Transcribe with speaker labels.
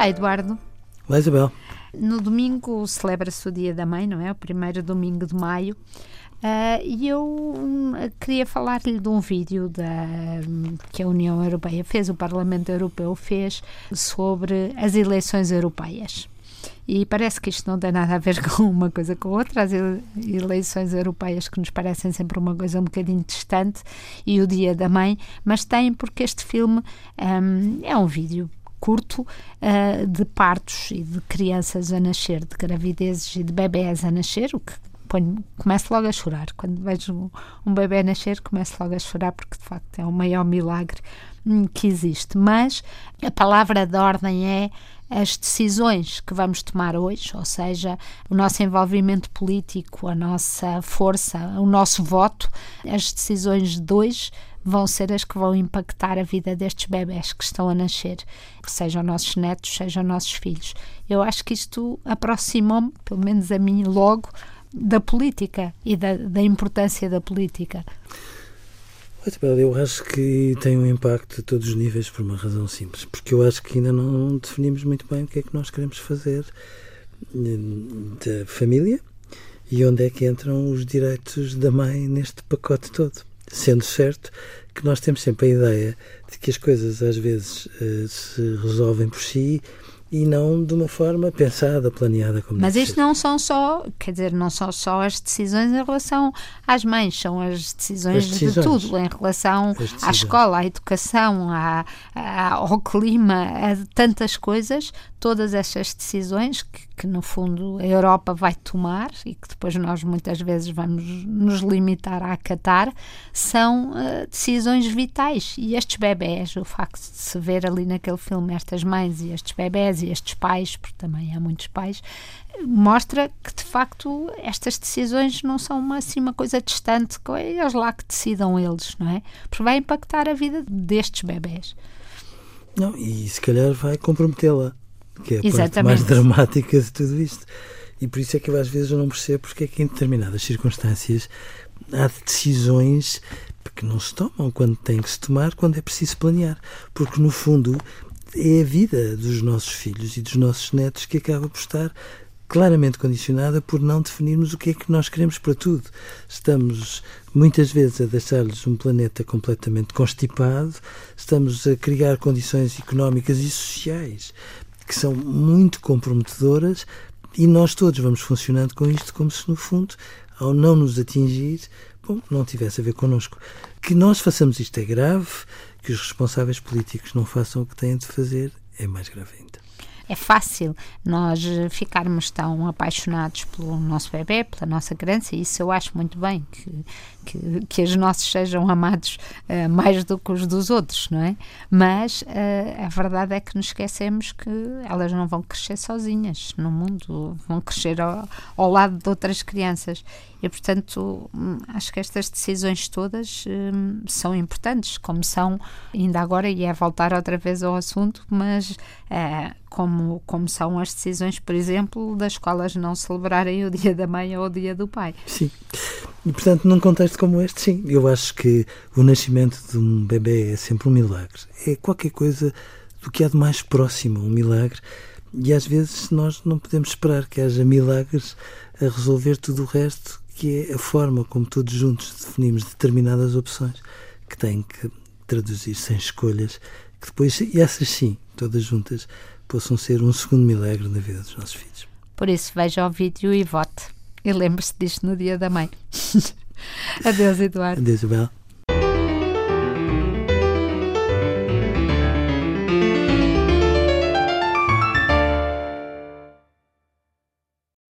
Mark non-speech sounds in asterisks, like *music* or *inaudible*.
Speaker 1: Olá, Eduardo.
Speaker 2: Olá, Isabel.
Speaker 1: No domingo celebra-se o Dia da Mãe, não é? O primeiro domingo de maio. Uh, e eu hum, queria falar-lhe de um vídeo da, que a União Europeia fez, o Parlamento Europeu fez, sobre as eleições europeias. E parece que isto não tem nada a ver *laughs* com uma coisa com outra, as eleições europeias que nos parecem sempre uma coisa um bocadinho distante e o Dia da Mãe, mas tem porque este filme um, é um vídeo curto uh, de partos e de crianças a nascer, de gravidezes e de bebés a nascer, o que ponho, começo logo a chorar. Quando vejo um, um bebê nascer, começo logo a chorar, porque de facto é o maior milagre hum, que existe. Mas a palavra de ordem é as decisões que vamos tomar hoje, ou seja, o nosso envolvimento político, a nossa força, o nosso voto, as decisões de hoje vão ser as que vão impactar a vida destes bebés que estão a nascer, sejam nossos netos, sejam nossos filhos. Eu acho que isto aproximou-me, pelo menos a mim, logo da política e da, da importância da política.
Speaker 2: Eu acho que tem um impacto a todos os níveis por uma razão simples, porque eu acho que ainda não definimos muito bem o que é que nós queremos fazer da família e onde é que entram os direitos da mãe neste pacote todo. Sendo certo que nós temos sempre a ideia de que as coisas às vezes eh, se resolvem por si e não de uma forma pensada, planeada como
Speaker 1: Mas isto não são só, quer dizer, não são só as decisões em relação às mães, são as decisões, as decisões. de tudo, em relação à escola, à educação, à, à, ao clima, a tantas coisas, todas essas decisões que, que, no fundo a Europa vai tomar e que depois nós muitas vezes vamos nos limitar a acatar, são uh, decisões vitais. E estes bebés, o facto de se ver ali naquele filme estas mães e estes bebés e estes pais, porque também há muitos pais, mostra que de facto estas decisões não são uma, assim uma coisa distante, é eles lá que decidam eles, não é? Porque vai impactar a vida destes bebés.
Speaker 2: Não, e se calhar vai comprometê-la que é a Exatamente. parte mais dramática de tudo isto. E por isso é que às vezes eu não percebo porque é que em determinadas circunstâncias há decisões que não se tomam quando tem que se tomar, quando é preciso planear. Porque no fundo é a vida dos nossos filhos e dos nossos netos que acaba por estar claramente condicionada por não definirmos o que é que nós queremos para tudo. Estamos muitas vezes a deixar-lhes um planeta completamente constipado, estamos a criar condições económicas e sociais que são muito comprometedoras e nós todos vamos funcionando com isto como se, no fundo, ao não nos atingir, não tivesse a ver connosco. Que nós façamos isto é grave, que os responsáveis políticos não façam o que têm de fazer é mais grave ainda
Speaker 1: é fácil nós ficarmos tão apaixonados pelo nosso bebê, pela nossa criança, e isso eu acho muito bem, que, que, que os nossos sejam amados uh, mais do que os dos outros, não é? Mas uh, a verdade é que nos esquecemos que elas não vão crescer sozinhas no mundo, vão crescer ao, ao lado de outras crianças. E, portanto, hum, acho que estas decisões todas hum, são importantes, como são, ainda agora, e é voltar outra vez ao assunto, mas uh, como, como são as decisões, por exemplo, das escolas não celebrarem o Dia da Mãe ou o Dia do Pai.
Speaker 2: Sim. E, portanto, num contexto como este, sim, eu acho que o nascimento de um bebê é sempre um milagre. É qualquer coisa do que há de mais próximo, um milagre. E às vezes nós não podemos esperar que haja milagres a resolver tudo o resto, que é a forma como todos juntos definimos determinadas opções que têm que traduzir-se em escolhas que depois, e essas sim, todas juntas, possam ser um segundo milagre na vida dos nossos filhos.
Speaker 1: Por isso, veja o vídeo e vote. E lembre-se disto no dia da mãe. *laughs* Adeus, Eduardo.
Speaker 2: Adeus, Isabel.